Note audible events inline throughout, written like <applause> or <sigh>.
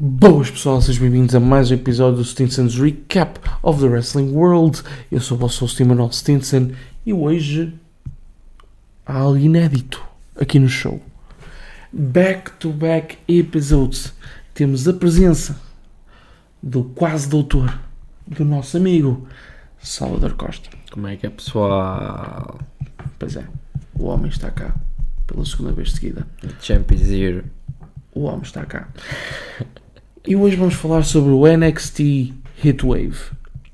Boas pessoal, sejam bem-vindos a mais um episódio do Stinson's Recap of the Wrestling World. Eu sou o vosso host Emanuel Stinson e hoje há algo inédito aqui no show. Back-to-back episodes. Temos a presença do quase doutor, do nosso amigo Salvador Costa. Como é que é pessoal? Pois é, o homem está cá pela segunda vez seguida. Champions Year. O homem está cá. E hoje vamos falar sobre o NXT Heatwave.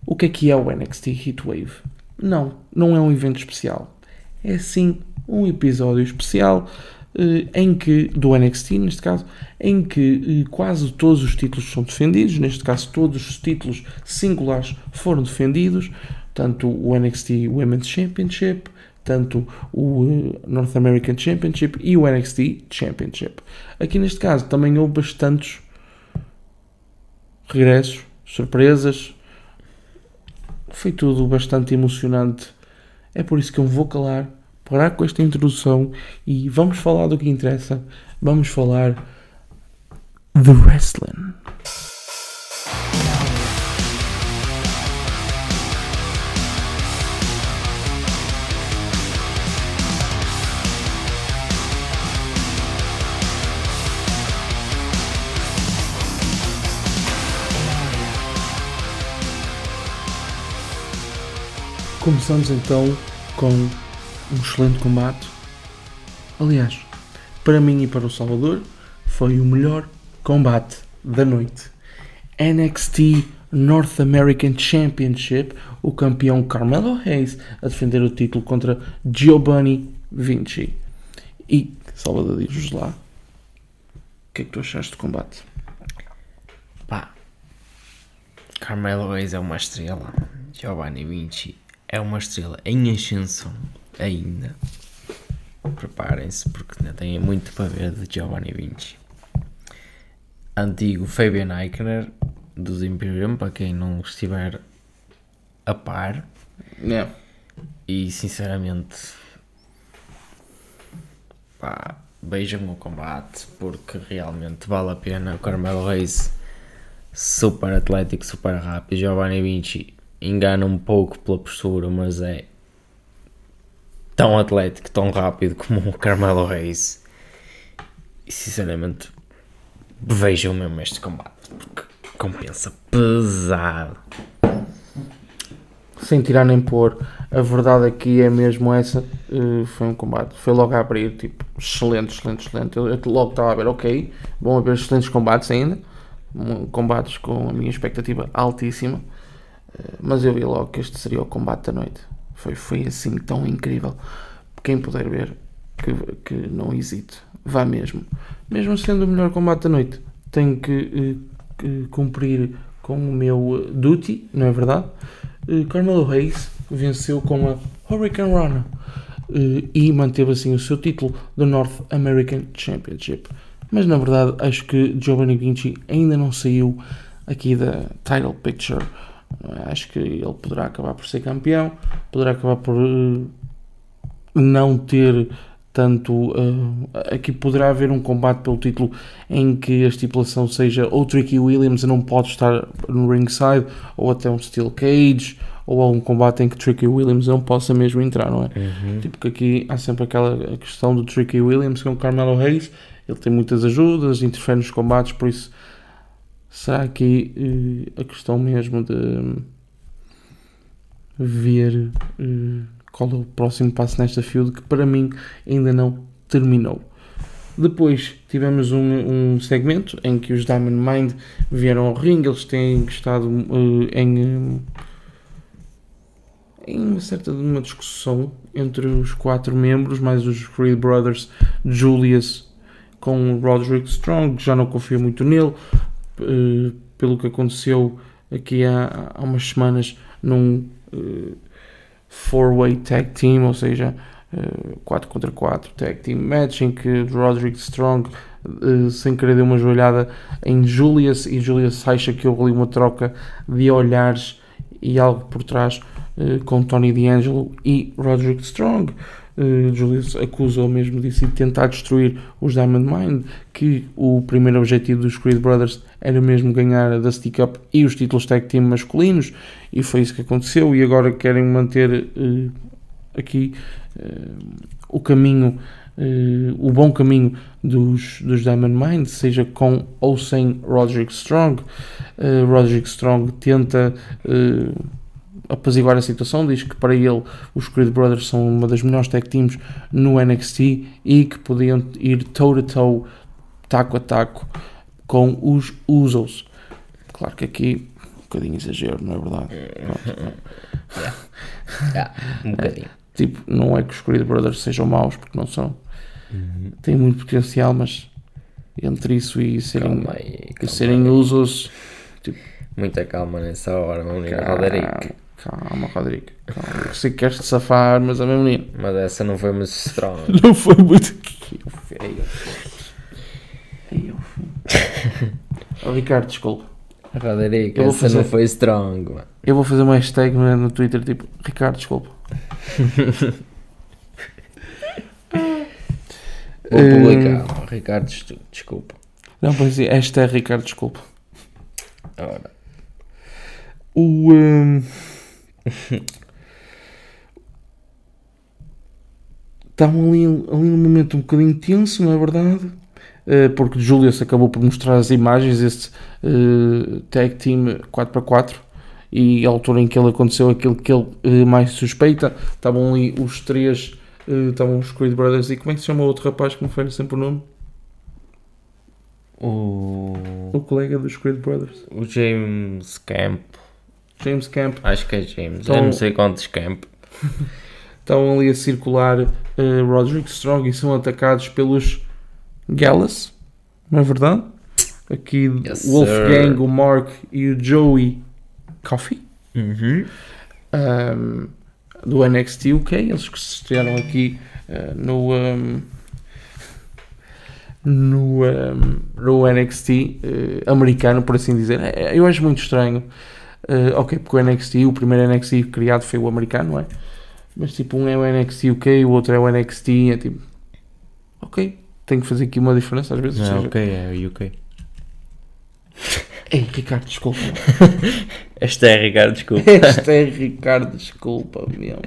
O que é que é o NXT Heatwave? Não, não é um evento especial. É sim um episódio especial eh, em que, do NXT neste caso, em que eh, quase todos os títulos são defendidos, neste caso todos os títulos singulares foram defendidos, tanto o NXT Women's Championship, tanto o eh, North American Championship e o NXT Championship. Aqui neste caso também houve bastantes regressos, surpresas. Foi tudo bastante emocionante. É por isso que eu vou calar, parar com esta introdução e vamos falar do que interessa. Vamos falar de wrestling. Começamos então com um excelente combate. Aliás, para mim e para o Salvador, foi o melhor combate da noite. NXT North American Championship, o campeão Carmelo Hayes a defender o título contra Giovanni Vinci. E, Salvador, diz-nos lá, o que é que tu achaste do combate? Pá. Carmelo Reis é uma estrela. Giovanni Vinci é uma estrela em ascensão ainda. Preparem-se porque ainda tem muito para ver de Giovanni Vinci. Antigo Fabian Eichner dos Imperium, para quem não estiver a par. Yeah. E sinceramente, pá, vejam o combate porque realmente vale a pena. O Carmelo Reis, super atlético, super rápido. Giovanni Vinci engana um pouco pela postura, mas é tão atlético, tão rápido como o Carmelo Reis. E sinceramente, vejam mesmo este combate porque compensa pesado. sem tirar nem pôr, a verdade aqui é mesmo essa. eh, foi um combate, foi logo a abrir, tipo, excelente, excelente, excelente. Eu, eu logo estava a ver, ok, vão haver excelentes combates ainda, combates com a minha expectativa altíssima, mas eu vi logo que este seria o combate da noite. Foi, foi assim tão incrível. Quem puder ver, que, que não hesite, vá mesmo. Mesmo sendo o melhor combate da noite, tenho que, eh, que cumprir com o meu eh, duty, não é verdade? Eh, Carmelo Reis venceu com a Hurricane Rana eh, e manteve assim o seu título do North American Championship. Mas na verdade acho que Giovanni Vinci ainda não saiu aqui da title picture. Acho que ele poderá acabar por ser campeão, poderá acabar por eh, não ter tanto. eh, aqui poderá haver um combate pelo título em que a estipulação seja ou Tricky Williams não pode estar no ringside, ou até um Steel Cage, ou algum combate em que Tricky Williams não possa mesmo entrar, não é? Tipo que aqui há sempre aquela questão do Tricky Williams com o Carmelo Reis, ele tem muitas ajudas, interfere nos combates, por isso será aqui eh, a questão mesmo de ver eh, qual é o próximo passo nesta field que para mim ainda não terminou. Depois tivemos um, um segmento em que os Diamond Mind vieram ao ringue, eles têm estado eh, em, eh, em uma certa uma discussão entre os quatro membros, mais os Creed Brothers, Julius com o Roderick Strong, que já não confio muito nele, eh, pelo que aconteceu aqui há, há umas semanas num eh, four-way tag team, ou seja, 4 contra 4 tag team match em que Roderick Strong eh, sem querer deu uma joelhada em Julius e Julius acha que houve ali uma troca de olhares e algo por trás eh, com Tony D'Angelo e Roderick Strong. Uh, Julius acusou mesmo disso de tentar destruir os Diamond Mine, que o primeiro objetivo dos Creed Brothers era mesmo ganhar a Dusty Cup e os títulos tag team masculinos, e foi isso que aconteceu, e agora querem manter uh, aqui uh, o caminho, o bom caminho dos, dos Diamond Mine, seja com ou sem Roderick Strong. Roderick Strong tenta apaziguar a situação, diz que para ele os Creed Brothers são uma das melhores tag teams no NXT e que podiam ir toe a toe, taco a taco com os Usos. Claro que aqui um bocadinho exagero, não é verdade? yeah. <laughs> Yeah, um bocadinho. É, tipo, não é que os Creed Brothers sejam maus, porque não são. Uhum. Têm muito potencial, mas entre isso e serem, calma aí, calma e serem Usos. Tipo, Muita calma nessa hora, meu menino Roderick. Calma, Rodrigo. Calma. Eu sei que queres te safar, mas a minha menina. Mas essa não foi muito strong. <laughs> não foi muito. Feio. Feio. Oh, Ricardo, desculpa. Rodrigo, essa fazer... não foi strong, mano. Eu vou fazer uma hashtag no, no Twitter tipo Ricardo, desculpa. <laughs> Vou publicar, uh... Ricardo, desculpa. Não, pois é, hashtag Ricardo, desculpa. Ora. O. <laughs> Um... Estavam ali, ali num momento um bocadinho tenso, não é verdade? Uh, porque Julius acabou por mostrar as imagens deste uh, tag team 4x4 e a altura em que ele aconteceu aquilo que ele uh, mais suspeita estavam ali os três estavam os Creed Brothers e como é que se chama o outro rapaz que me falha sempre o nome? O... o colega dos Creed Brothers o James Camp James Camp. Acho que é James. Estão, Eu não sei quantos Camp. <laughs> estão ali a circular uh, Roderick Strong e são atacados pelos Gallus. Não é verdade? Aqui yes, Wolfgang, o Mark e o Joey Coffee. Uhum. Um, do NXT UK. Eles que se estrearam aqui uh, no. Um, no, um, no NXT uh, eh, americano, por assim dizer. É, eu acho muito estranho Uh, ok, porque o NXT, o primeiro NXT criado foi o americano, não é? Mas tipo, um é o NXT UK, o outro é o NXT, é tipo, ok, tenho que fazer aqui uma diferença às vezes. Seja... ok, é o UK. Ei, Ricardo, desculpa. <laughs> Este é Ricardo, desculpa. Este é Ricardo, desculpa, mesmo.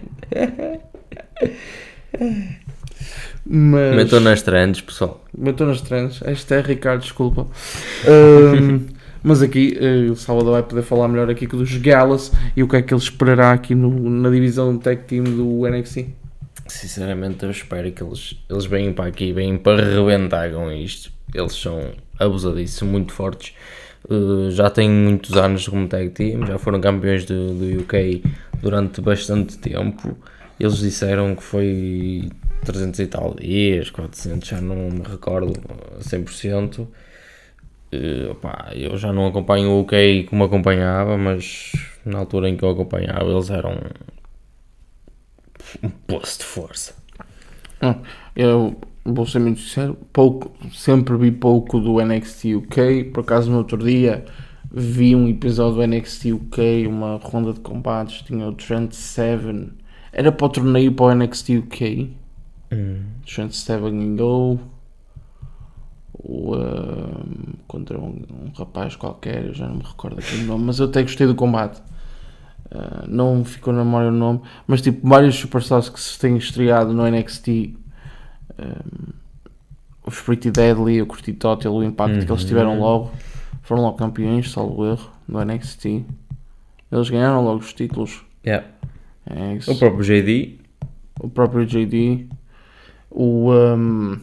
Mas... Metou nas trends, pessoal. Metou nas trends. Este é Ricardo, desculpa. Um, <laughs> Mas aqui uh, o Salvador vai poder falar melhor aqui dos Gallus e o que é que ele esperará aqui no, na divisão tag team do NXT. Sinceramente, eu espero que eles, eles venham para aqui, venham para rebentar com isto. Eles são abusadíssimos, muito fortes. Uh, já têm muitos anos como tag team, já foram campeões do, do UK durante bastante tempo. Eles disseram que foi 300 e tal dias, 400, já não me recordo 100%. Uh, eu já não acompanho o UK como acompanhava, mas na altura em que eu acompanhava eles eram um posto de força. Ah, eu vou ser muito sincero, pouco, sempre vi pouco do NXT UK, por acaso no outro dia vi um episódio do NXT UK, uma ronda de combates, tinha o Trent Seven, era para o torneio para o NXT UK, hum. Trent Seven ganhou o, uh, contra um, um, rapaz qualquer, eu já não me recordo aqui o nome, mas eu até gostei do combate. Uh, não ficou na memória o nome, mas tipo, vários superstars que se têm estreado no NXT, um, ah, os Pretty Deadly, o Curti Total, o impacto uhum. que eles uhum. tiveram logo, foram logo campeões, salvo erro, no NXT. Eles ganharam logo os títulos. Yeah. É o próprio JD. O próprio JD. O. Um,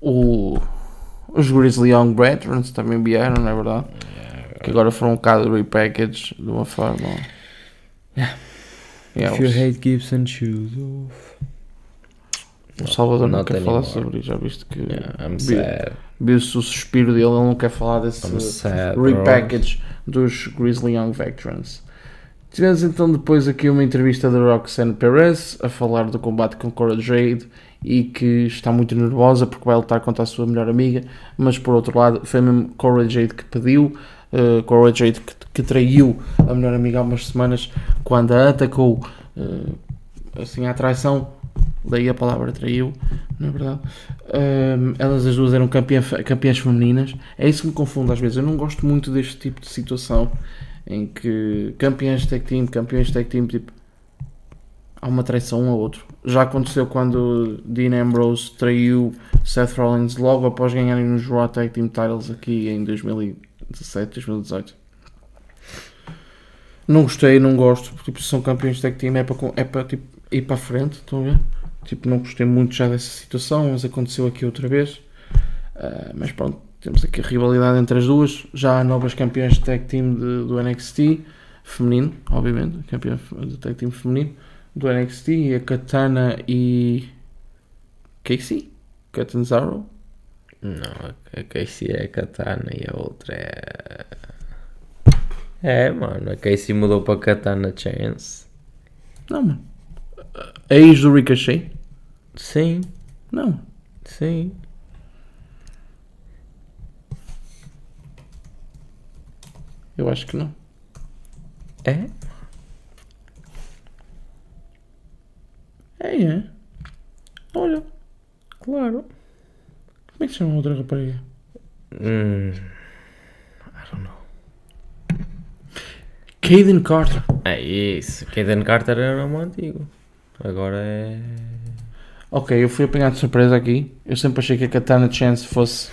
o, os Grizzly Young Veterans também vieram, não é verdade? Yeah. Que agora foram um bocado repackaged de uma forma. Yeah. Yeah, If you hate Gibson, choose off. O Salvador não, não quer anymore. falar sobre isso, já viste que yeah, viu-se o suspiro dele, ele não quer falar desse sad, repackage bro. dos Grizzly Young Veterans. Tivemos então depois aqui uma entrevista da Roxanne Perez a falar do combate com Cora Jade e que está muito nervosa porque vai lutar contra a sua melhor amiga, mas por outro lado foi mesmo Cora Jade que pediu. Uh, Cora Jade que, que, traiu a melhor amiga há umas semanas quando a atacou uh, assim à traição. Daí a palavra traiu, não é verdade? Uh, elas as duas eram campeã, campeãs femininas. É isso que me confunde às vezes. Eu não gosto muito deste tipo de situação em que campeãs tag team, campeões tag team, tipo, há uma traição um ao outro. Já aconteceu quando Dean Ambrose traiu Seth Rollins logo após ganharem nos Raw Tag Team Titles aqui em 2017, 2018. Não gostei, não gosto. Tipo, se são campeões de tag team é para, é para tipo, ir para a frente, estão a ver? Tipo, não gostei muito já dessa situação, mas aconteceu aqui outra vez. Uh, mas pronto, temos aqui a rivalidade entre as duas. Já há novas campeãs de tag team de, do NXT, feminino, obviamente, campeã de tag team feminino do NXT, a Katana e. Casey? Catanzaro? Não, a Casey é a Katana e a outra é. É, mano, a Casey mudou para Katana Chance. Não, mano. A ex do Ricochet? Sim. Não. Sim. Eu acho que não. É? É, é. Olha. Claro. Como é que se chama a outra rapariga? Hum, I don't know. Caden Carter. É isso. Caden Carter era um antigo. Agora é. Ok, eu fui apanhado de surpresa aqui. Eu sempre achei que a Katana Chance fosse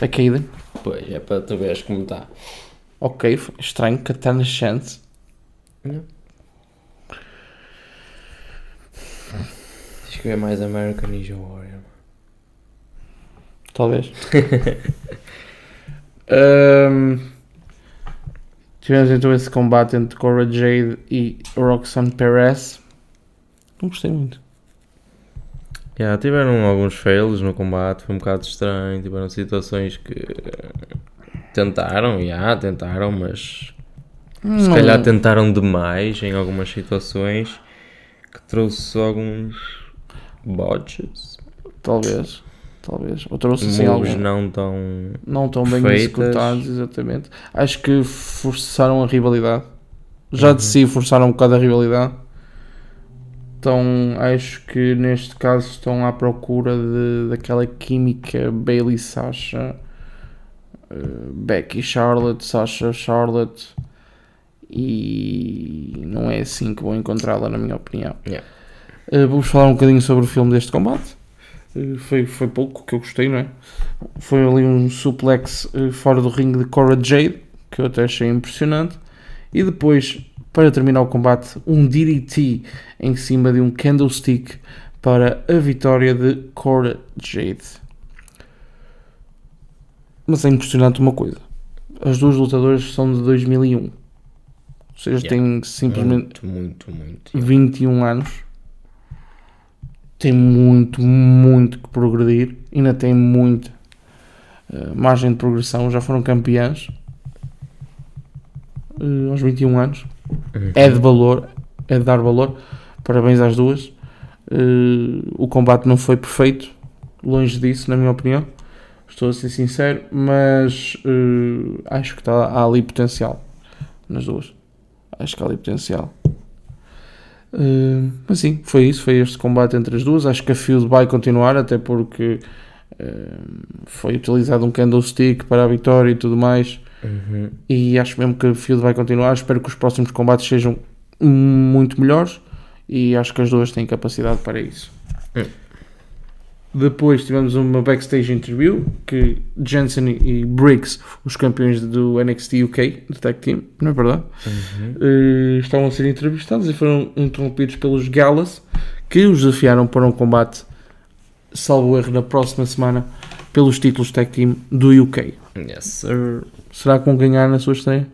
a Caden. Pois, é para tu veres como está. Ok, estranho. Katana Chance. Não. Que é mais American Ninja Warrior. Talvez. <laughs> um, tivemos então esse combate entre Cora Jade e Roxanne Perez. Não gostei muito. Yeah, tiveram alguns fails no combate, foi um bocado estranho. Tiveram situações que tentaram, yeah, tentaram, mas não. se calhar tentaram demais em algumas situações que trouxe alguns botches. Talvez, talvez. Ou trouxe assim alguns não tão, não tão bem executados, exatamente. Acho que forçaram a rivalidade. Já uhum. de si forçaram um bocado a rivalidade. Então acho que neste caso estão à procura de, daquela química Bailey Sasha, uh, Becky Charlotte, Sasha Charlotte e não é assim que vou encontrá-la na minha opinião. Yeah. Uh, vamos falar um bocadinho sobre o filme deste combate. Uh, foi, foi pouco que eu gostei, não é? Foi ali um suplex uh, fora do ringue de Cora Jade, que eu até achei impressionante. E depois, para terminar o combate, um DDT em cima de um candlestick para a vitória de Cora Jade. Mas é impressionante uma coisa: as duas lutadoras são de 2001, ou seja, yeah. têm simplesmente muito, muito, muito, 21 anos tem muito, muito que progredir, ainda tem muita uh, margem de progressão, já foram campeãs uh, aos 21 anos. Uhum. É de valor, é de dar valor. Parabéns às duas. Uh, o combate não foi perfeito, longe disso, na minha opinião. Estou a ser sincero, mas acho que está, há ali potencial nas duas. Acho que há ali potencial. Uh, mas sim, foi isso, foi este combate entre as duas. Acho que a feud vai continuar, até porque uh, foi utilizado um candlestick para a vitória e tudo mais. Uhum. E acho mesmo que a feud vai continuar. Espero que os próximos combates sejam muito melhores e acho que as duas têm capacidade para isso. Uhum. Depois tivemos uma backstage interview que Jensen e Briggs, os campeões do NXT UK, do Tag Team, não é verdade? Uhum. Uh, estavam a ser entrevistados e foram interrompidos pelos Galas, que os desafiaram para um combate, salvo erro, na próxima semana, pelos títulos Tag Team do UK. Yes, sir. Será que vão ganhar na sua estreia?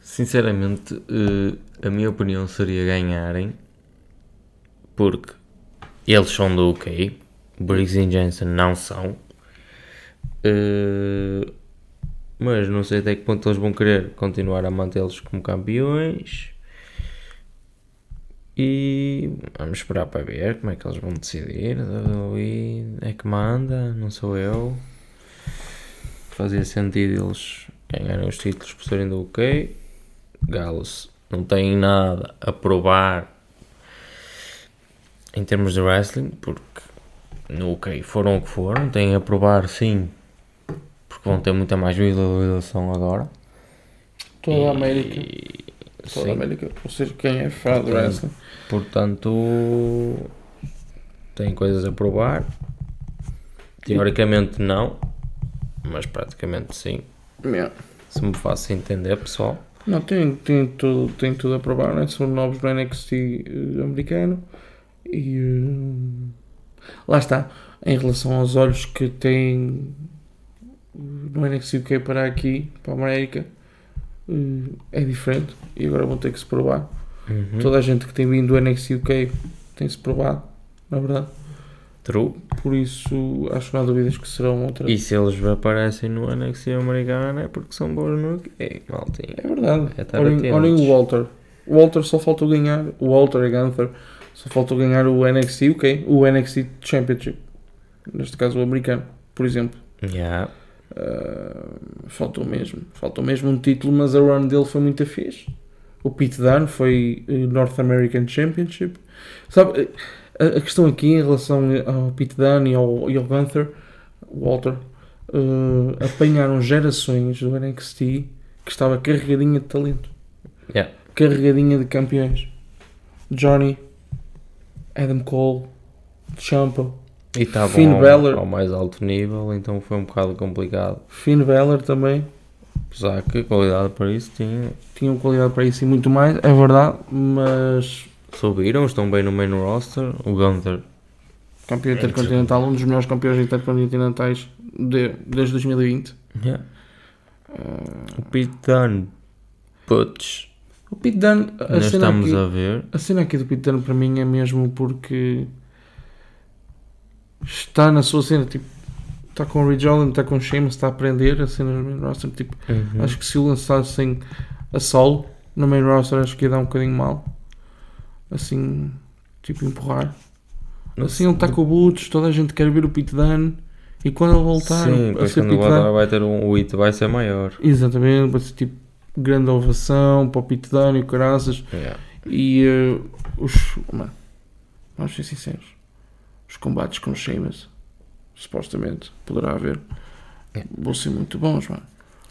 Sinceramente, uh, a minha opinião seria ganharem, porque eles são do UK. Briggs e Jensen não são. Uh, mas não sei até que ponto eles vão querer continuar a mantê-los como campeões. E vamos esperar para ver como é que eles vão decidir. WWE é que manda, não sou eu. Fazia sentido eles ganharam os títulos por serem do UK. Galos não têm nada a provar em termos de wrestling, porque no UK foram o que foram, têm a provar sim, porque vão ter muita mais visualização agora. Toda a América. E- Toda a sim. América. Ou seja, quem é fã de Portanto, wrestling. Portanto, tem coisas a provar. Teoricamente não, mas praticamente sim. Yeah. Se me faço entender, pessoal. Não, tem, tem, tudo, tem tudo a provar, né? São novos no NXT eh, americano. E eh, lá está. Em relação aos olhos que tem no NXT UK para aqui, para a América, eh, é diferente. E agora vão ter que se provar. Uhum. Toda a gente que tem vindo do NXT UK tem-se provado, na verdade. True. Por isso, acho que não há dúvidas que serão outras. E se eles aparecem no NXT americano é porque são bons no UK, maltinha. É verdade. É olhem, olhem o Walter. O Walter só faltou ganhar. O Walter e Gunther só faltou ganhar o NXT, ok? O NXT Championship. Neste caso o americano, por exemplo. Yeah. Uh, faltou mesmo. Faltou mesmo um título, mas a run dele foi muito fixe. O Pete Dunne foi eh, North American Championship. Sabe, eh, a, a questão aqui em relação ao Pete Dunne e ao, e ao Gunther, Walter, eh, apanharam gerações do NXT que estava carregadinha de talento Yeah. carregadinha de campeões. Johnny, Adam Cole, Ciampa, E estavam Finn ao, Balor. ao mais alto nível, então foi um bocado complicado. Finn Balor também. Apesar que qualidade para isso tinha. Tinham qualidade para isso e muito mais, é verdade, mas Subiram, estão bem no main roster. O Gunther campeão intercontinental, um dos melhores campeões intercontinentais de, desde 2020. Yeah. Uh, O Pete Dunne, putz, o Pete Dunne, a nós cena, estamos aqui, a ver. a cena aqui do Pete Dunne para mim é mesmo porque está na sua cena, tipo, está com o Ridge Holland, está com o Sheamus, está a aprender a cena no main roster, tipo, Uhum. Acho que se o lançassem a solo no main roster, acho que ia dar um bocadinho mal. Assim, tipo, empurrar. Assim, ele está com o Boots, toda a gente quer ver o Pete Dunne. E quando ele voltar Sim, a ser quando Pete Dunne, vai ter um. O hit vai ser maior. exatamente, vai ser tipo grande ovação para o Dunne e o caraças. Yeah. E eh, os. Mano, vamos ser sinceros. Os combates com o Sheamus, supostamente, poderá haver, É. vão ser muito bons, mano.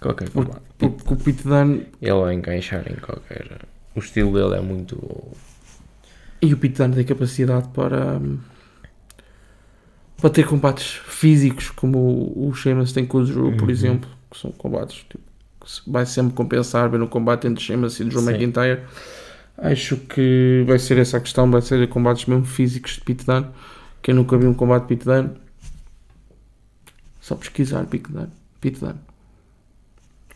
Qualquer Porque, combate. porque o Pete Dunne Ele vai encaixar em qualquer. O estilo dele é muito. E o Pete Dunne tem capacidade para, hum, para ter combates físicos, como o, Sheamus tem com o Drew, por Uhum. exemplo, que são combates tipo, vai sempre compensar ver no combate entre Sheamus e Drew. McIntyre. Acho que vai ser essa a questão, vai ser combates mesmo físicos de Pete Dunne. Quem nunca viu um combate de Pete Dunne, só pesquisar Pete Dunne.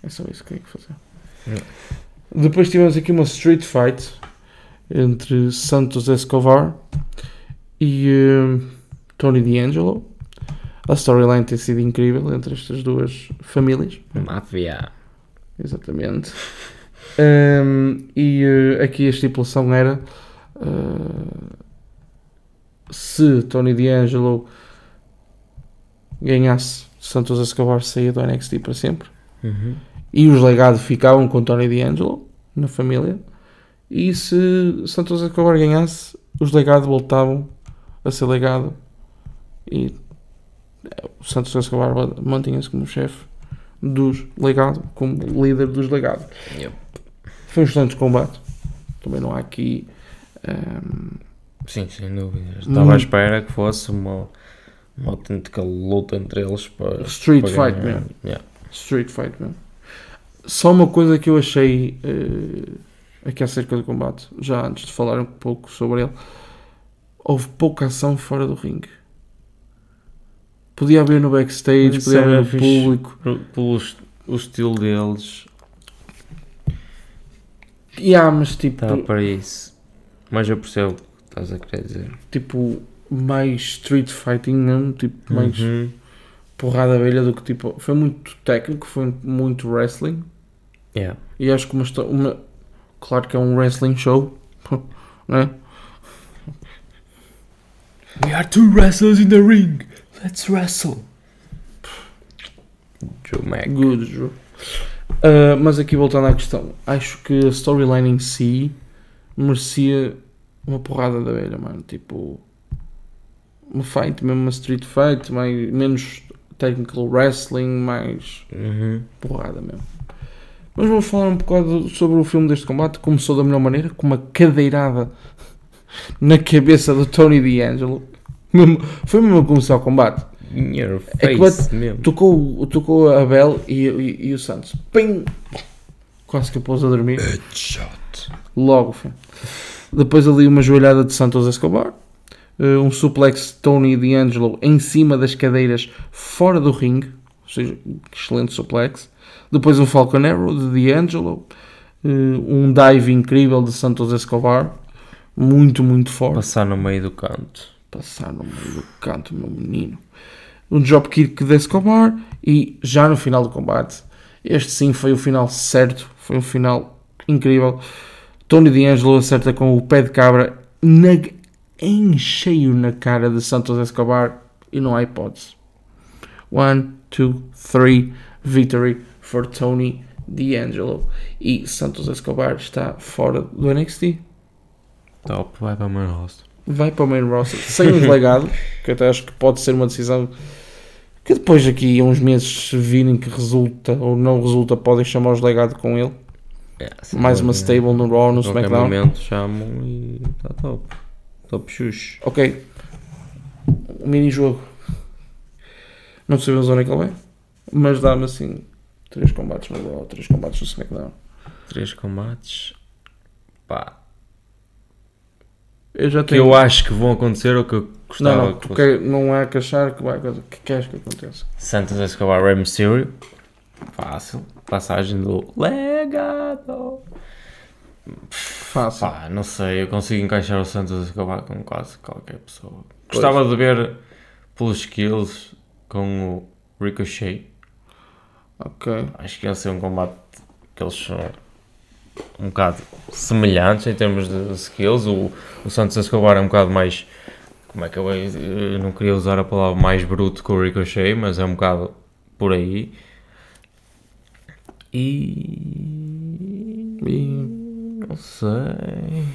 É só isso que tem que fazer. Yeah. Depois tivemos aqui uma street fight entre Santos Escobar e eh, Tony D'Angelo. A storyline tem sido incrível entre estas duas famílias. Máfia. Exatamente. <laughs> Ehm, e eh, aqui a estipulação era eh, se Tony D'Angelo ganhasse, Santos Escobar saía do NXT para sempre. Uhum. E os legados ficavam com Tony D'Angelo na família. E se Santos Escobar ganhasse, os legados voltavam a ser legado. E eh, o Santos Escobar mantinha-se como chefe dos legados, como líder dos legados. Yep. Foi um excelente combate. Também não há aqui. ehm, Sim, sem dúvidas. Hum. Estava à espera que fosse uma, uma autêntica luta entre eles para. Street para fight ganhar. mesmo. Yeah. Street Fight mesmo. Só uma coisa que eu achei eh, aqui acerca do combate, já antes de falar um pouco sobre ele, houve pouca ação fora do ringue. Podia haver no backstage, podia haver no público. Pelo o estilo deles, Yeah, mas tipo, está para isso. Mas eu percebo o que estás a querer dizer. tipo mais street fighting mesmo, tipo mais Uhum. porrada velha do que tipo. Foi muito técnico, foi muito wrestling. Yeah. E acho que uma, uma claro que é um wrestling show, <laughs> né? We are two wrestlers in the ring. Let's wrestle. Joe Mac. Good, Drew. Uh, mas aqui voltando à questão, acho que a storyline em si merecia uma porrada da velha, mano. Tipo, uma fight, mesmo uma street fight, mais, menos technical wrestling, mais Uhum. porrada mesmo. Mas vamos falar um bocado sobre o filme deste combate. Começou da melhor maneira, com uma cadeirada <laughs> na cabeça do Tony D'Angelo. Mesmo- Foi mesmo a começar o combate. In your É que face mesmo. Tocou, tocou a Bel e, e- e o Santos. Pim! Quase que eu pôs a dormir. Headshot. Logo, filho. Depois ali uma joelhada de Santos Escobar. eh, um suplex de Tony D'Angelo em cima das cadeiras fora do ringue. Ou seja, excelente suplex. Depois um Falcon Arrow de D'Angelo. eh, um dive incrível de Santos Escobar. Muito, muito forte. Passar no meio do canto. Passar no meio do canto, meu menino. Um dropkick de Escobar. E já no final do combate. Este sim foi o final certo. Foi um final incrível. Tony D'Angelo acerta com o pé de cabra na, em cheio na cara de Santos Escobar e não há hipótese. One, two, three, victory for Tony D'Angelo. E Santos Escobar está fora do NXT. Top, vai para o meu rosto. Vai para o main roster sem um legado, que eu até acho que pode ser uma decisão que depois daqui a uns meses se virem que resulta ou não resulta, podem chamar os legado com ele. Mais uma stable no Raw, no SmackDown. momento chamam e está top. Top xuxo. Ok. Mini jogo. Não sabemos onde é que ele vai. Mas dá-me assim. Três combates no Raw, três combates no SmackDown. Três combates. Pá. Eu já Que tenho. eu acho que vão acontecer ou que eu gostava não, não, que tu fosse. não há que achar que vai acontecer. que queres que aconteça. Santos Escobar Rey Mysterio. Fácil. Passagem do legado. Fácil. Pá, não sei. Eu consigo encaixar o Santos Escobar com quase qualquer pessoa. Gostava de ver pelos skills com o Ricochet. Ok. Acho que ia ser um combate que eles são um bocado semelhantes em termos de skills. O, o Santos Escobar é um bocado mais. Como é que eu, eu não queria usar a palavra mais bruto que o Ricochet, mas é um bocado por aí. E. E Não sei.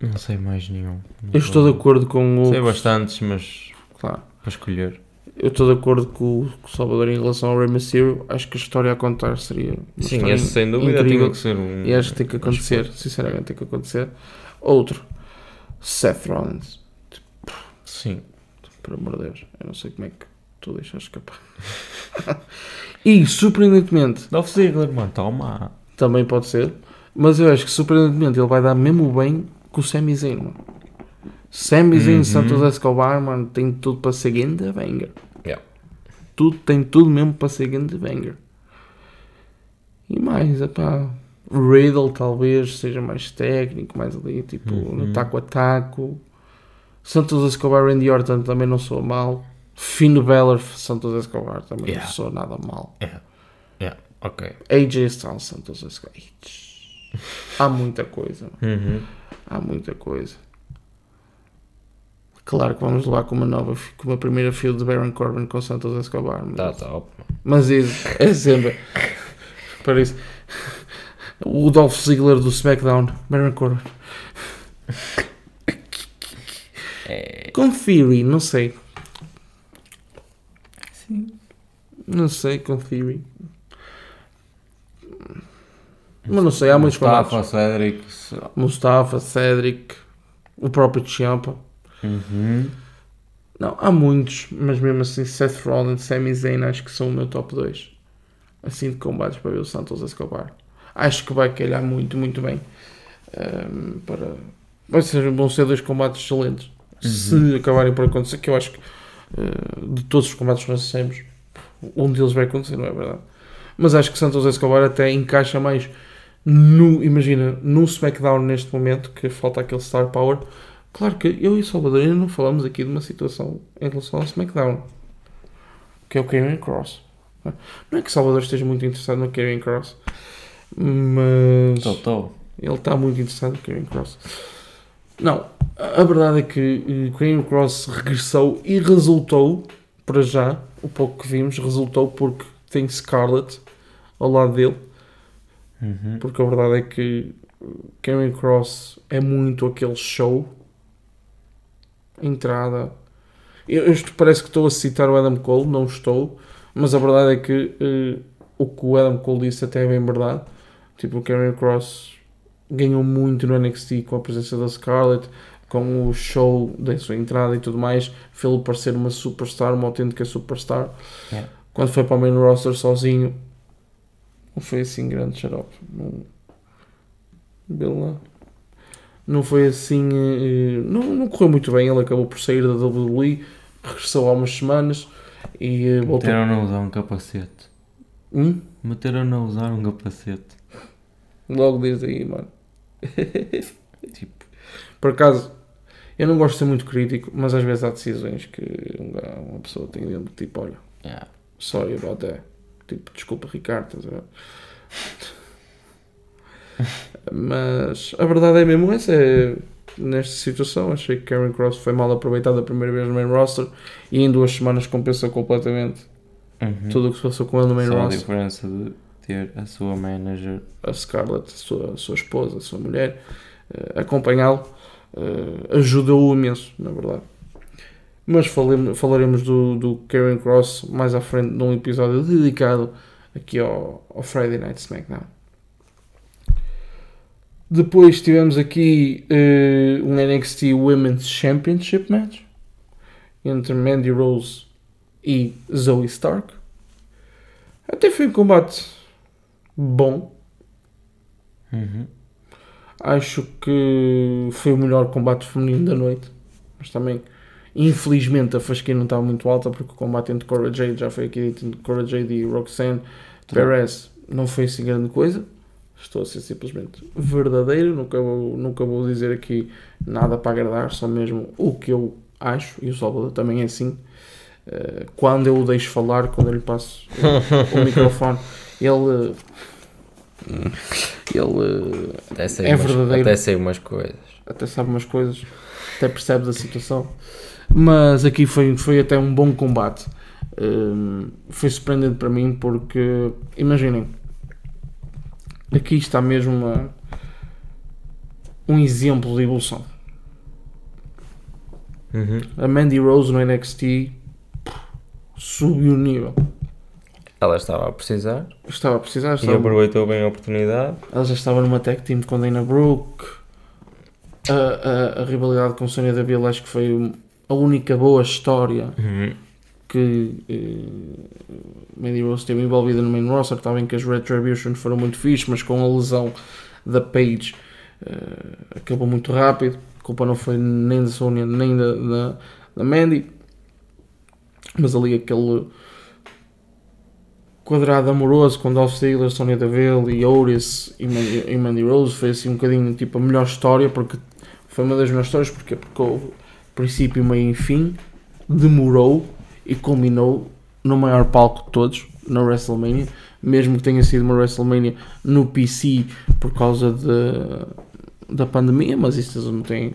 Não sei mais nenhum. Não eu estou de acordo com o. Sei bastantes, mas Claro. para escolher. Eu estou de acordo com o, com o Salvador em relação ao Rey Mysterio. Acho que a história a contar seria. Sim, esse sem dúvida incrível. tinha que ser um. E acho que tem que acontecer. Sinceramente, tem que acontecer. Outro. Seth Rollins. Sim. Por amor de Deus. Eu não sei como é que tu deixas escapar. <laughs> e, surpreendentemente, Dolph Ziggler, mano, toma. também pode ser. Mas eu acho que, surpreendentemente, ele vai dar mesmo bem com o Sami Zayn, mano. Sami Zayn Uhum. Santos Escobar, mano, tem tudo para ser grande banger. Yeah. Tudo, tem tudo mesmo para ser grande banger. E mais, epá, Riddle talvez seja mais técnico, mais ali, tipo, Uhum. no taco a taco. Santos Escobar, Randy Orton também não soa mal. Finn Balor, Santos Escobar também Yeah. não soa nada mal. Ok. AJ Styles, Santos Escobar. Há muita coisa. Uhum. há muita coisa. Claro que vamos levar com uma nova, com uma primeira field de Baron Corbin com Santos Escobar. Mas, Tá top. mas isso é sempre. Para isso. O Dolph Ziggler do SmackDown, Baron Corbin. É. Com Theory, não sei. Sim. Não sei, com Theory. Mas não sei, há muitos Mustafa, combates. Cedric. lá. Mustafa, Cedric, o próprio Ciampa. Uhum. Não, há muitos, mas mesmo assim, Seth Rollins, Sami Zayn, acho que são o meu top 2. Assim de combates para ver o Santos Escobar. Acho que vai calhar muito, muito bem. Ahm, para... Vai ser, vão ser dois combates excelentes. Se acabarem por acontecer, que eu acho que eh, de todos os combates que nós dissemos, um deles vai acontecer, não é verdade? Mas acho que Santos Escobar até encaixa mais no, imagina, no SmackDown neste momento, que falta aquele Star Power. Claro que eu e o Salvador ainda não falamos aqui de uma situação em relação ao SmackDown, que é o Karrion Cross. Não é que o Salvador esteja muito interessado no Karrion Cross, mas Tô, tô. ele está muito interessado no Karrion Cross. Não, a verdade é que o Karrion Cross regressou e resultou, para já, o pouco que vimos, resultou porque tem Scarlett ao lado dele, Uhum. porque a verdade é que Karen Cross é muito aquele show. Entrada. Eu, eu parece que estou a citar o Adam Cole, não estou, mas a verdade é que eh, o que o Adam Cole disse até é bem verdade. Tipo, o Karen Cross ganhou muito no NXT com a presença da Scarlett, com o show da sua entrada e tudo mais, fê-lo parecer uma superstar, uma autêntica superstar. Yeah. Quando foi para o main roster sozinho, não foi assim grande xarope. Não, lá. Não foi assim. eh, Não, não correu muito bem. Ele acabou por sair da WWE, regressou há umas semanas e eh, voltou. Meteram a usar um capacete. Hum? Meteram a usar um capacete. Logo desde aí, mano. <laughs> Tipo, Por acaso, eu não gosto de ser muito crítico, mas às vezes há decisões que um uma pessoa tem dentro, tipo, olha, yeah. sorry about that. Tipo, desculpa, Ricardo, estás a ver? Mas a verdade é mesmo essa. É, nesta situação, achei que Karen Cross foi mal aproveitado a primeira vez no main roster e em duas semanas compensou completamente Uhum. tudo o que se passou com ele no main Só a roster. diferença de ter a sua manager. A Scarlett, a sua, a sua esposa, a sua mulher, eh, acompanhá-lo, eh, ajudou-o imenso, na verdade. Mas falem- falaremos do, do Karen Cross mais à frente num episódio dedicado aqui ao, ao Friday Night SmackDown. Depois tivemos aqui eh, um NXT Women's Championship match entre Mandy Rose e Zoe Stark. Até foi um combate bom. Uhum. Acho que foi o melhor combate feminino da noite. Mas também, infelizmente, a fasquia não estava muito alta porque o combate entre Cora Jade, já foi aqui dito, entre Cora Jade e Roxanne Perez, não foi assim grande coisa. Estou a ser simplesmente verdadeiro. Nunca vou, nunca vou dizer aqui nada para agradar, só mesmo o que eu acho. E o Salvador também é assim. Eh, quando eu o deixo falar, quando eu lhe passo o, o <laughs> microfone, ele. Ele Até sei, É umas, verdadeiro. até sei umas coisas. até sabe umas coisas, até percebe da situação. Mas aqui foi, foi até um bom combate. Hum, foi surpreendente para mim porque, imaginem, aqui está mesmo uma- um exemplo de evolução. Uhum. A Mandy Rose no NXT subiu o nível. Ela estava a precisar Estava a precisar, E estava, aproveitou bem a oportunidade. ela já estava numa tag team com Dana Brooke. A, a, a rivalidade com Sonya Deville acho que foi a única boa história Uhum. Que eh, Mandy Rose esteve envolvida no main roster. Está que as Retribution foram muito fixe, mas com a lesão da Paige eh, acabou muito rápido. A culpa não foi nem da Sonya nem da, da, da Mandy, mas ali aquele quadrado amoroso com Dolph Ziggler, Sonya Deville e Otis e Mandy, e Mandy Rose foi assim um bocadinho tipo a melhor história porque foi uma das melhores histórias porque, porque houve princípio, meio e fim demorou e culminou no maior palco de todos, na WrestleMania, mesmo que tenha sido uma WrestleMania no PC por causa de, da pandemia, mas isso não têm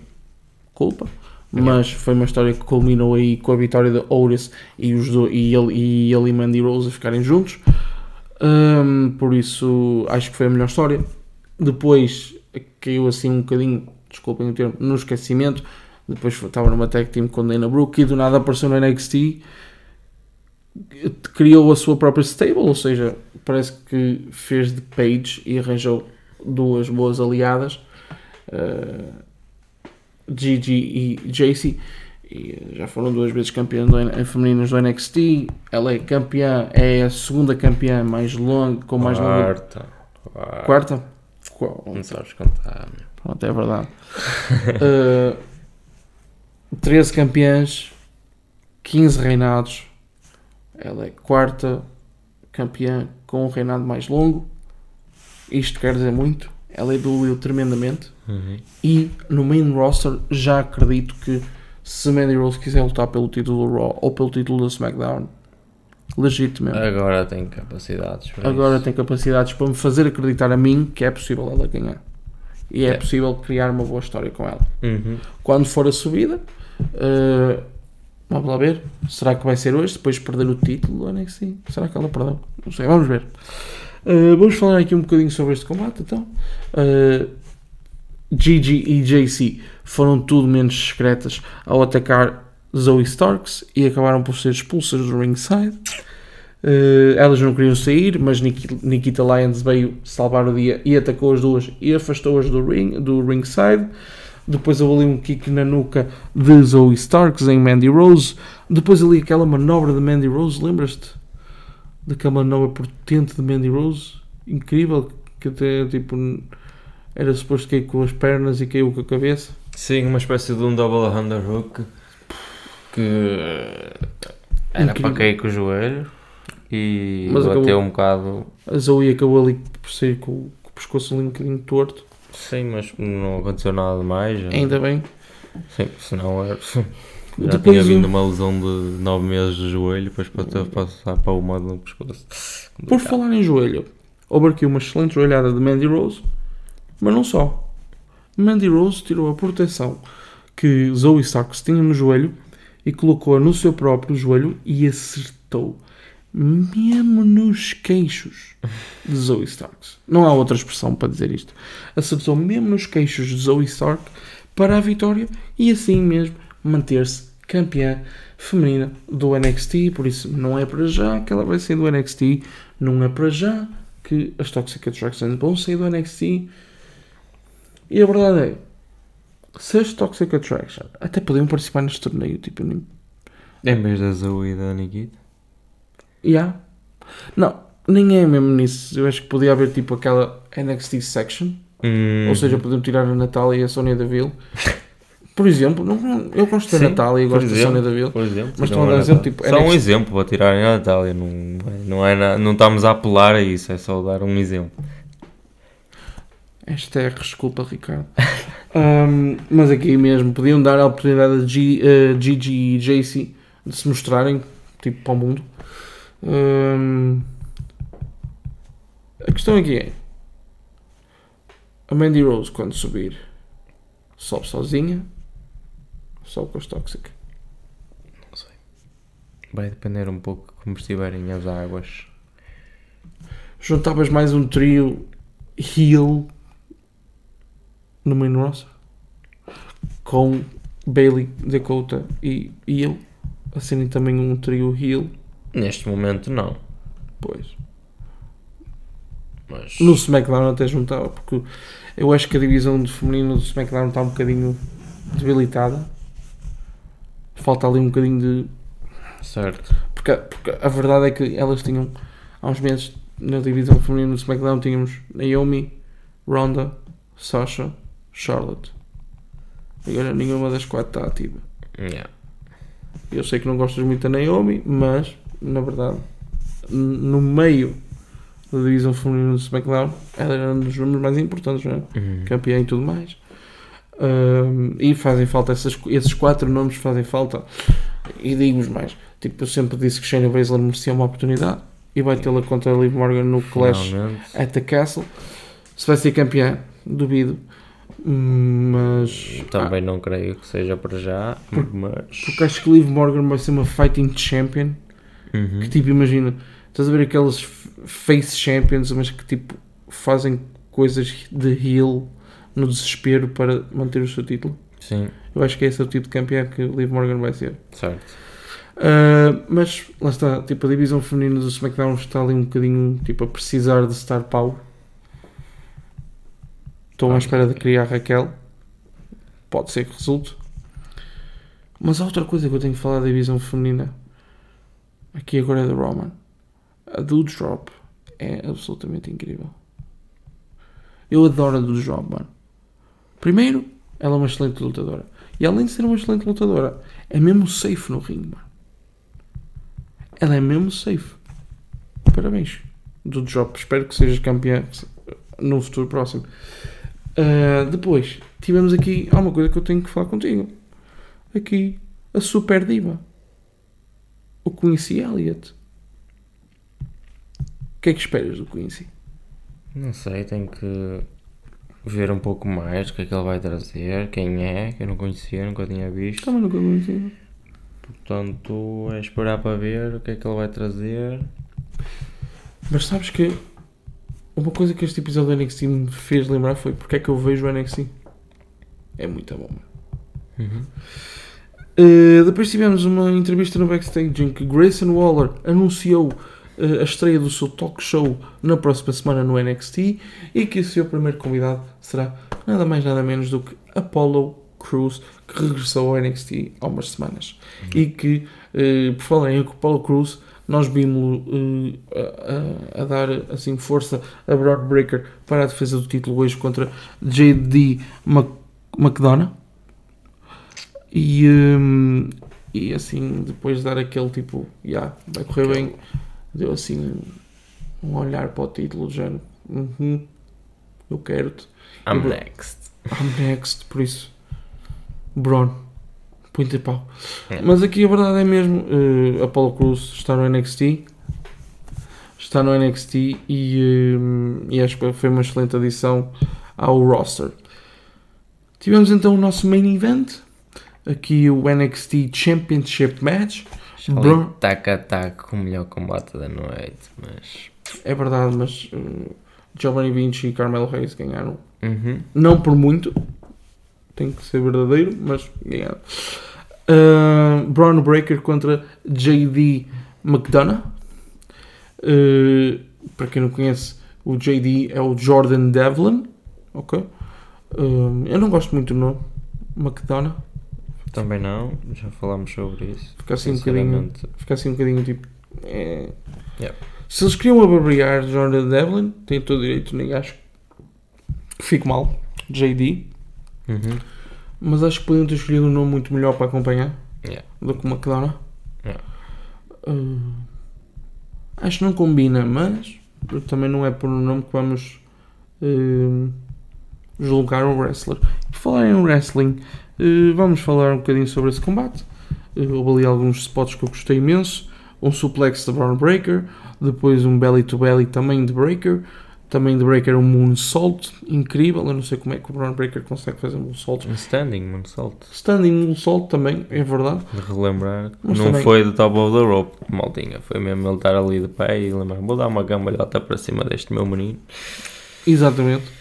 culpa. Mas foi uma história que culminou aí com a vitória de Otis e, os do, e, ele, e ele e Mandy Rose a ficarem juntos. Hum, por isso acho que foi a melhor história. Depois caiu assim um bocadinho, desculpem o termo, no esquecimento. Depois estava numa tag team com Dana Brooke e do nada apareceu no NXT. Criou a sua própria stable, ou seja, parece que fez de Page e arranjou duas boas aliadas, uh, Gigi e JC. E já foram duas vezes campeã do, N- femininas do NXT. Ela é campeã, é a segunda campeã mais longa, com mais longa. Quarta. Quarta. Quarta? Qual? Não sabes contar. meu. Pronto, é verdade. Uh, <laughs> 13 campeãs, 15 reinados. Ela é quarta campeã com um reinado mais longo. Isto quer dizer muito. Ela evoluiu tremendamente. Uhum. E no main roster já acredito que se Mandy Rose quiser lutar pelo título do Raw ou pelo título do SmackDown, legítimo. Agora tem capacidades. para Agora isso. tem capacidades para me fazer acreditar a mim que é possível ela ganhar. E é, É. possível criar uma boa história com ela. Uhum. Quando for a subida, eh, Vamos lá ver. Será que vai ser hoje, depois de perder o título do NXT? Será que ela perdeu? Não sei, vamos ver. Uh, vamos falar aqui um bocadinho sobre este combate, então. Uh, Gigi e JC foram tudo menos discretas ao atacar Zoe Starks e acabaram por ser expulsas do ringside. Uh, elas não queriam sair, mas Nik- Nikita Lyons veio salvar o dia e atacou as duas e afastou-as do, ring, do ringside. Depois houve ali um kick na nuca de Zoe Starks em Mandy Rose. Depois ali aquela manobra de Mandy Rose, lembras-te? Daquela manobra potente de Mandy Rose? Incrível, que até tipo era suposto cair com as pernas e caiu com a cabeça. Sim, uma espécie de um double underhook que era Incrível. para cair com o joelho e Mas bateu acabou- um bocado. A Zoe acabou ali por sair com, o- com o pescoço ali um bocadinho torto. Sim, mas não aconteceu nada demais. Ainda bem. Sim, senão era. <laughs> Já Depois tinha vindo uma lesão de 9 meses de joelho, depois para ter passar para uma no pescoço. Por falar em joelho, houve aqui uma excelente joelhada de Mandy Rose, mas não só. Mandy Rose tirou a proteção que Zoe Starks tinha no joelho e colocou-a no seu próprio joelho e acertou mesmo nos queixos de Zoe Starks. Não há outra expressão para dizer isto. Acertou mesmo nos queixos de Zoe Stark para a vitória e assim mesmo manter-se campeã feminina do NXT. Por isso, não é para já que ela vai sair do NXT. Não é para já que as Toxic Attraction vão sair do NXT. E a verdade é, se as Toxic Attraction até podiam participar neste torneio, tipo, nem Em vez da Zoe e da Nikita. Yeah. Não, nem é mesmo nisso. Eu acho que podia haver tipo aquela NXT section. Hum, Ou seja, podiam tirar a Natália e a Sónia Deville. Por exemplo, não, eu gosto da Natália e gosto da exemplo. Sónia Deville. por exemplo, Mas estão a dar é exemplo, nada. tipo, Só um NXT. exemplo para tirarem a Natália. Não, não, é, na- não estamos a apelar a isso, é só dar um exemplo. Esta é desculpa, Ricardo. <laughs> Ahm, mas aqui mesmo, podiam dar a oportunidade a G, a Gigi e JC de se mostrarem, tipo, para o mundo. Ahm, a questão aqui é: a Mandy Rose, quando subir, sobe sozinha, sobe com os Toxic. Vai depender um pouco de como estiverem as águas. Juntavas mais um trio heel no main roster com Bailey, Dakota e Heel, assim também um trio heel. Neste momento, não. Pois. Mas No SmackDown até juntava, porque eu acho que a divisão de feminino do SmackDown está um bocadinho debilitada. Falta ali um bocadinho de. certo. Porque, porque a verdade é que elas tinham, há uns meses, na divisão feminina do SmackDown, tínhamos Naomi, Ronda, Sasha, Charlotte. Agora nenhuma das quatro está ativa. Yeah. Eu sei que não gostas muito da Naomi, mas, na verdade, no meio da divisão feminina do SmackDown, ela era um dos números mais importantes, não é? Uhum. campeã e tudo mais. Ahm, e fazem falta, essas, esses quatro nomes fazem falta. E digo-vos mais: tipo, eu sempre disse que Shayna Baszler merecia uma oportunidade e vai tê-la contra a Liv Morgan no Clash Finalmente. at the Castle. Se vai ser campeã, duvido. Mas. Também não creio que seja para já, mas. Porque acho que Liv Morgan vai ser uma fighting champion. Uhum. Que tipo, imagina, estás a ver aqueles face champions, mas que tipo fazem coisas de heel no desespero para manter o seu título. Sim, Eu acho que esse é o tipo de campeão que Liv Morgan vai ser. certo. Ah, mas lá está, tipo, a divisão feminina do SmackDown está ali um bocadinho tipo, a precisar de star power. Estou à espera de criar Raquel. Pode ser que resulte. Mas há outra coisa que eu tenho que falar da divisão feminina. Aqui agora é da Roman. A Doudrop é absolutamente incrível. Eu adoro a Doudrop, mano. Primeiro, ela é uma excelente lutadora. E além de ser uma excelente lutadora, é mesmo safe no ringue, mano. Ela é mesmo safe. Parabéns. Do drop. Espero que sejas campeã no futuro próximo. Ah, depois, tivemos aqui. Há uma coisa que eu tenho que falar contigo. Aqui, a Super Diva. O Quincy Elliott. O que é que esperas do Quincy? Não sei, tenho que ver um pouco mais o que é que ele vai trazer, quem é, que eu não conhecia, nunca tinha visto. Também nunca conheci. Portanto, é esperar para ver o que é que ele vai trazer. Mas sabes que uma coisa que este episódio do NXT me fez lembrar foi porque é que eu vejo o NXT. É muito bom. Uhum. Uh, depois tivemos uma entrevista no backstage em que Grayson Waller anunciou uh, a estreia do seu talk show na próxima semana no NXT e que o seu primeiro convidado será nada mais nada menos do que Apollo Cruz, que regressou ao NXT há umas semanas. E que, uh, por falar em Apollo Cruz, nós vimos uh, a, a, dar assim força a Broad Breaker para a defesa do título hoje contra JD Mc, McDonough. E, um, e assim, depois de dar aquele tipo, já, yeah, vai correr bem, deu assim um olhar para o título, do género, uhum, eu quero-te. I'm E- next. I'm next, por isso, Braun, punho de pau. É. Mas aqui a verdade é mesmo, uh, Apollo Cruz está no NXT, está no NXT e, um, e acho que foi uma excelente adição ao roster. Tivemos então o nosso main event, aqui o NXT Championship Match. Bro- Ali, tac a tac, o melhor combate da noite, mas. É verdade, mas uh, Giovanni Vinci e Carmelo Reis ganharam. Uhum. Não por muito, tem que ser verdadeiro, mas ganharam. Uh, Braun Breaker contra JD McDonough. Uh, para quem não conhece, o JD é o Jordan Devlin. Ok? Uh, eu não gosto muito do nome. McDonough. Também não, já falámos sobre isso. Fica assim um bocadinho. Fica assim um bocadinho tipo. é. Yeah. Se eles queriam abarbriar Jordan Devlin, tem todo o direito, nem acho que fique mal. JD. Uhum. Mas acho que podiam ter escolhido um nome muito melhor para acompanhar Yeah. do que McDonough. Yeah. Uh, acho que não combina, mas também não é por um nome que vamos uh, julgar o wrestler. Por falar em wrestling, vamos falar um bocadinho sobre esse combate. Uh, houve ali alguns spots que eu gostei imenso. Um suplex de Braun Breaker, depois um belly to belly também de Breaker, também de Breaker um moonsault incrível. Eu não sei como é que o Braun Breaker consegue fazer um moonsault. Um standing, salto. Standing moonsault também, é verdade. De relembrar, Mas não também- foi do top of the rope, maltinha. Foi mesmo ele estar ali de pé e lembrar, vou dar uma gambalhota para cima deste meu menino. Exatamente.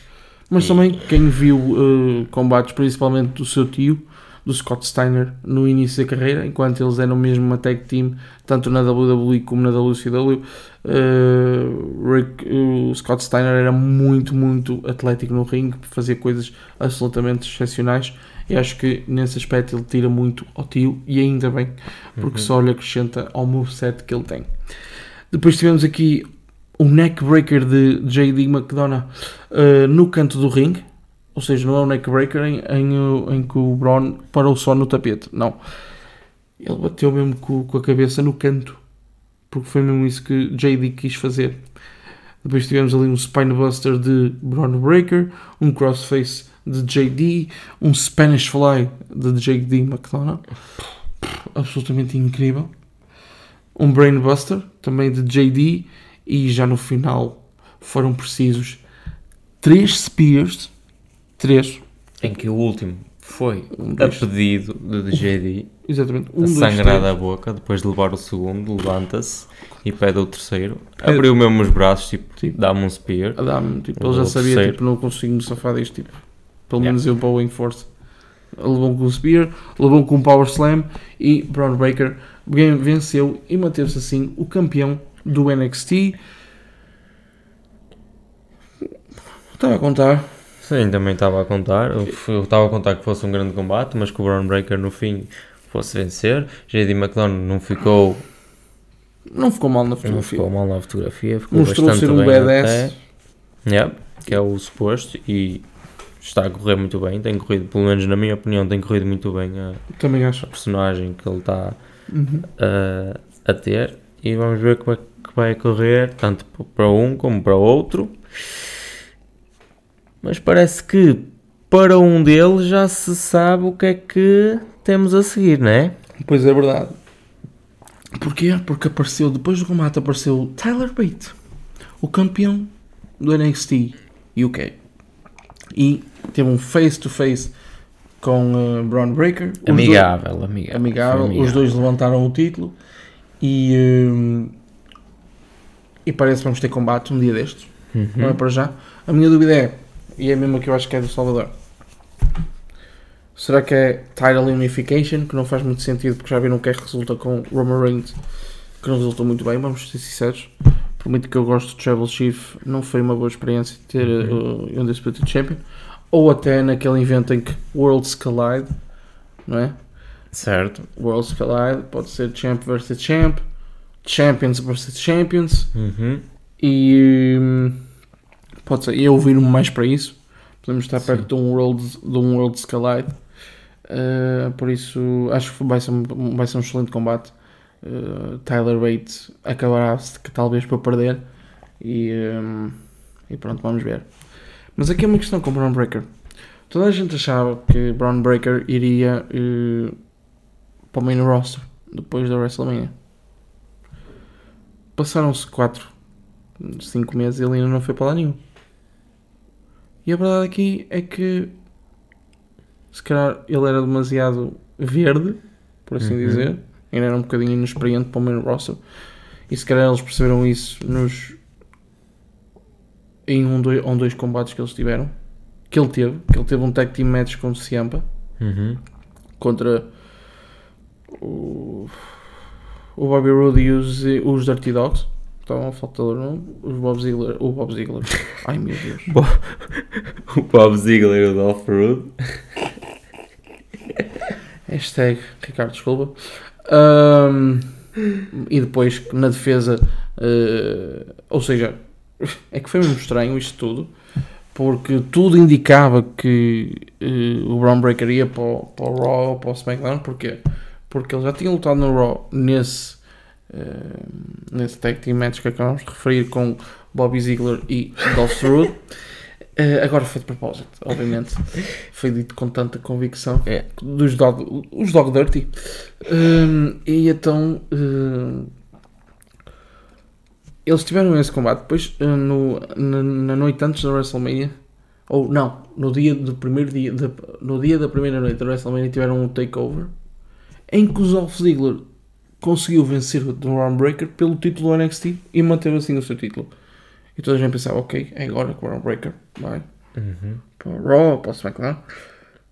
Mas também quem viu uh, combates principalmente do seu tio, do Scott Steiner, no início da carreira, enquanto eles eram mesmo uma tag team, tanto na WWE como na WCW, uh, Rick- o Scott Steiner era muito, muito atlético no ringue, fazia coisas absolutamente excepcionais. E acho que nesse aspecto ele tira muito ao tio, e ainda bem, porque Uhum. só lhe acrescenta ao moveset que ele tem. Depois tivemos aqui o neckbreaker de JD McDonough uh, no canto do ringue, ou seja, não é o neckbreaker em, em, em que o Braun parou só no tapete, não. Ele bateu mesmo com, com a cabeça no canto, porque foi mesmo isso que JD quis fazer. Depois tivemos ali um Spinebuster de Braun Breaker, um Crossface de JD, um Spanish Fly de JD McDonough, absolutamente incrível. Um Brainbuster também de JD, e já no final foram precisos três Spears, três, Em que o último foi um, a pedido de JD, exatamente, um, a sangrar da boca, depois de levar o segundo, levanta-se e pede o terceiro. Abriu mesmo os braços, tipo, Sim. dá-me um spear. a dar-me, tipo, Um ele já sabia, terceiro. tipo, não consigo me safar disto, tipo, pelo Yeah. menos eu para o Wing Force. Levou com o Spear, levou com o Power Slam e Braun Breaker ven- venceu e manteve-se assim o campeão do NXT. Estava a contar, Sim, também estava a contar. Eu estava a contar que fosse um grande combate, mas que o Braun Breaker no fim fosse vencer. JD McDonough não ficou, não ficou mal na não fotografia. ficou mal na fotografia, ficou Mostrou ser um badass. Yeah, que é o suposto e está a correr muito bem. Tem corrido, pelo menos na minha opinião, tem corrido muito bem a, Também acho. a personagem que ele está Uhum. a, a ter. E vamos ver como é que vai correr, tanto para um como para o outro. Mas parece que para um deles já se sabe o que é que temos a seguir, não é? Pois é verdade. Porquê? Porque apareceu, depois do combate, apareceu Tyler Bate, o campeão do NXT UK. E teve um face-to-face com uh, Braun Breaker. Amigável, dois- amigável. amigável. Os dois levantaram o título e, hum, e parece que vamos ter combate um dia destes. Uhum. Não é para já. A minha dúvida é, e é mesmo que eu acho que é do Salvador. Será que é Title Unification, que não faz muito sentido porque já viram o que é que resulta com Roman Reigns, que não resultou muito bem, vamos ser sinceros. Por muito que eu gosto de Travel Chief, não foi uma boa experiência ter uh, o Undisputed Champion. Ou até naquele evento em que Worlds Collide, não é? Certo. Worlds Collide, pode ser Champ vs Champ, Champions vs Champions, Uhum. e hum, pode ser, eu ouvir-me mais para isso. Podemos estar Sim. perto de um World, de um World Collide. Uh, por isso, acho que vai ser, um- vai ser um excelente combate. Uh, Tyler Bates acabará que talvez para perder. E, hum, e pronto, vamos ver. Mas aqui é uma questão com o Brown Breaker. Toda a gente achava que Brown Breaker iria uh, para o main roster depois da WrestleMania. Passaram-se 4, 5 meses e ele ainda não foi para lá nenhum. E a verdade aqui é que se calhar ele era demasiado verde, por assim Uhum. dizer, ainda era um bocadinho inexperiente para o main roster. E se calhar eles perceberam isso nos em um, dois, um dois combates que eles tiveram, que ele teve, que ele teve um tag team match com o Ciampa Uhum. contra o, o Bobby Roode e os, os Dirty Dogs. Estavam a faltar o nome. Os Bob Ziggler. O Bob Ziggler. Ai meu Deus. <laughs> O Bob Ziggler e o Dolph Rude. Hashtag Ricardo Desculpa. Ahm, e depois na defesa. eh, ou seja, é que foi mesmo estranho isto tudo. Porque tudo indicava que eh, o Brown Breaker ia para o, para o Raw ou para o SmackDown. Porquê? Porque ele já tinha lutado no Raw nesse, eh, nesse tag team match que acabamos de referir com Bobby Ziggler e Dolph Rude. <laughs> Eh, agora foi de propósito, obviamente. Foi dito com tanta convicção É. dos dog, os dog dirty. Hum, e então hum, eles tiveram esse combate. Depois, hum, no, na, na noite antes da WrestleMania, ou não, no dia do primeiro dia, de- no dia da primeira noite da WrestleMania, tiveram um takeover em que o Dolph Ziggler conseguiu vencer o Braun Breaker pelo título do NXT e manteve assim o seu título. E toda a gente pensava, ok, é agora que o Braun Breaker vai Uhum. para o Raw, para o SmackDown.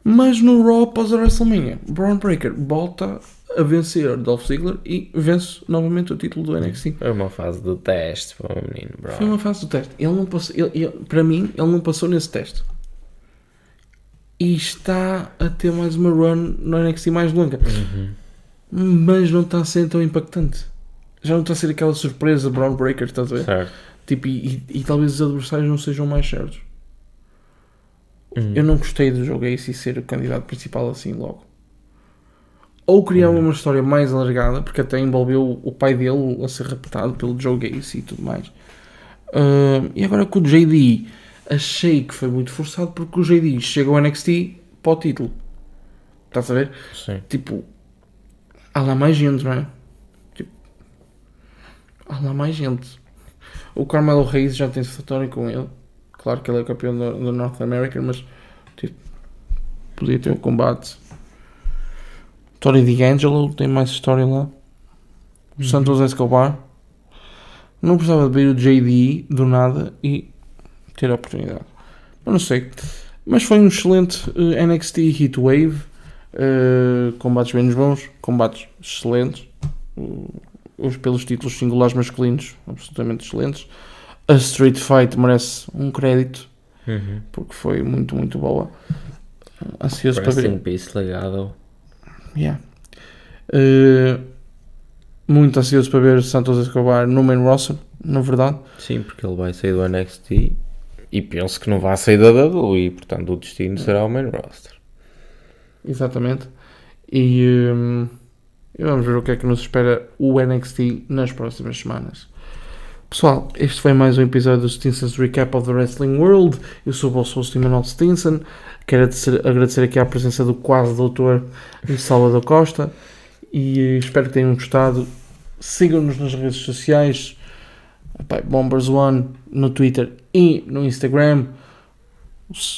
Mas no Raw após a WrestleMania, Braun Breaker volta a vencer Dolph Ziggler e vence novamente o título do NXT. Foi uma fase do teste para o menino, bro. Foi uma fase do teste. Ele não passou, ele- ele- para mim, ele não passou nesse teste. E está a ter mais uma run no NXT mais longa. Uhum. Mas não está a ser tão impactante. Já não está a ser aquela surpresa Braun Breaker, estás a ver? Certo. Tipo, e, e- e talvez os adversários não sejam mais certos. Uhum. Eu não gostei do jogo Ace e ser o candidato principal assim logo. Ou criar uma história mais alargada, porque até envolveu o pai dele a ser raptado pelo Joe Gacy e tudo mais. Ah, e agora com o JD, achei que foi muito forçado porque o JD chega ao NXT para o título. Estás a ver? Sim. Tipo, há lá mais gente, não é? Tipo, há lá mais gente. O Carmelo Reis já tem história com ele. Claro que ele é campeão da da North American, mas tipo, podia ter um combate. Tony D'Angelo tem mais história lá. O Santos Escobar. Não precisava de ver o JD do nada e ter a oportunidade. Eu não sei. Mas foi um excelente eh, NXT Heatwave. Uh, combates menos bons, combates excelentes. Uh, os pelos títulos singulares masculinos, absolutamente excelentes. A Street Fight merece um crédito Uhum. porque foi muito, muito boa. Ansioso para Rest ver. in peace, legado. Yeah. Uh, muito ansioso para ver Santos Escobar no main roster, na verdade. Sim, porque ele vai sair do NXT e penso que não vai sair da WWE, portanto o destino será o main roster. Exatamente. E, hum, e vamos ver o que é que nos espera o NXT nas próximas semanas. Pessoal, este foi mais um episódio do Stinson's Recap of the Wrestling World. Eu sou o vosso host Emanuel Stinson. Quero agradecer, aqui a presença do quase doutor Salvador Costa. E eh, espero que tenham gostado. Sigam-nos nas redes sociais. Bombers One no Twitter e no Instagram.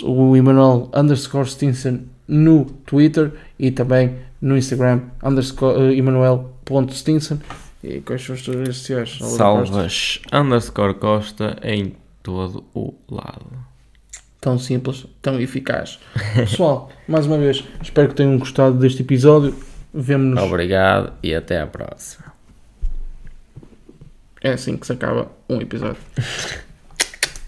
O Emanuel underscore Stinson no Twitter e também no Instagram, underscore, Emanuel.stinson. E quais são as tuas redes sociais? Salvas underscore Costa em todo o lado. Tão simples, tão eficaz. <laughs> Pessoal, mais uma vez, espero que tenham gostado deste episódio. Vemo-nos. Obrigado e até à próxima. É assim que se acaba um episódio. <laughs>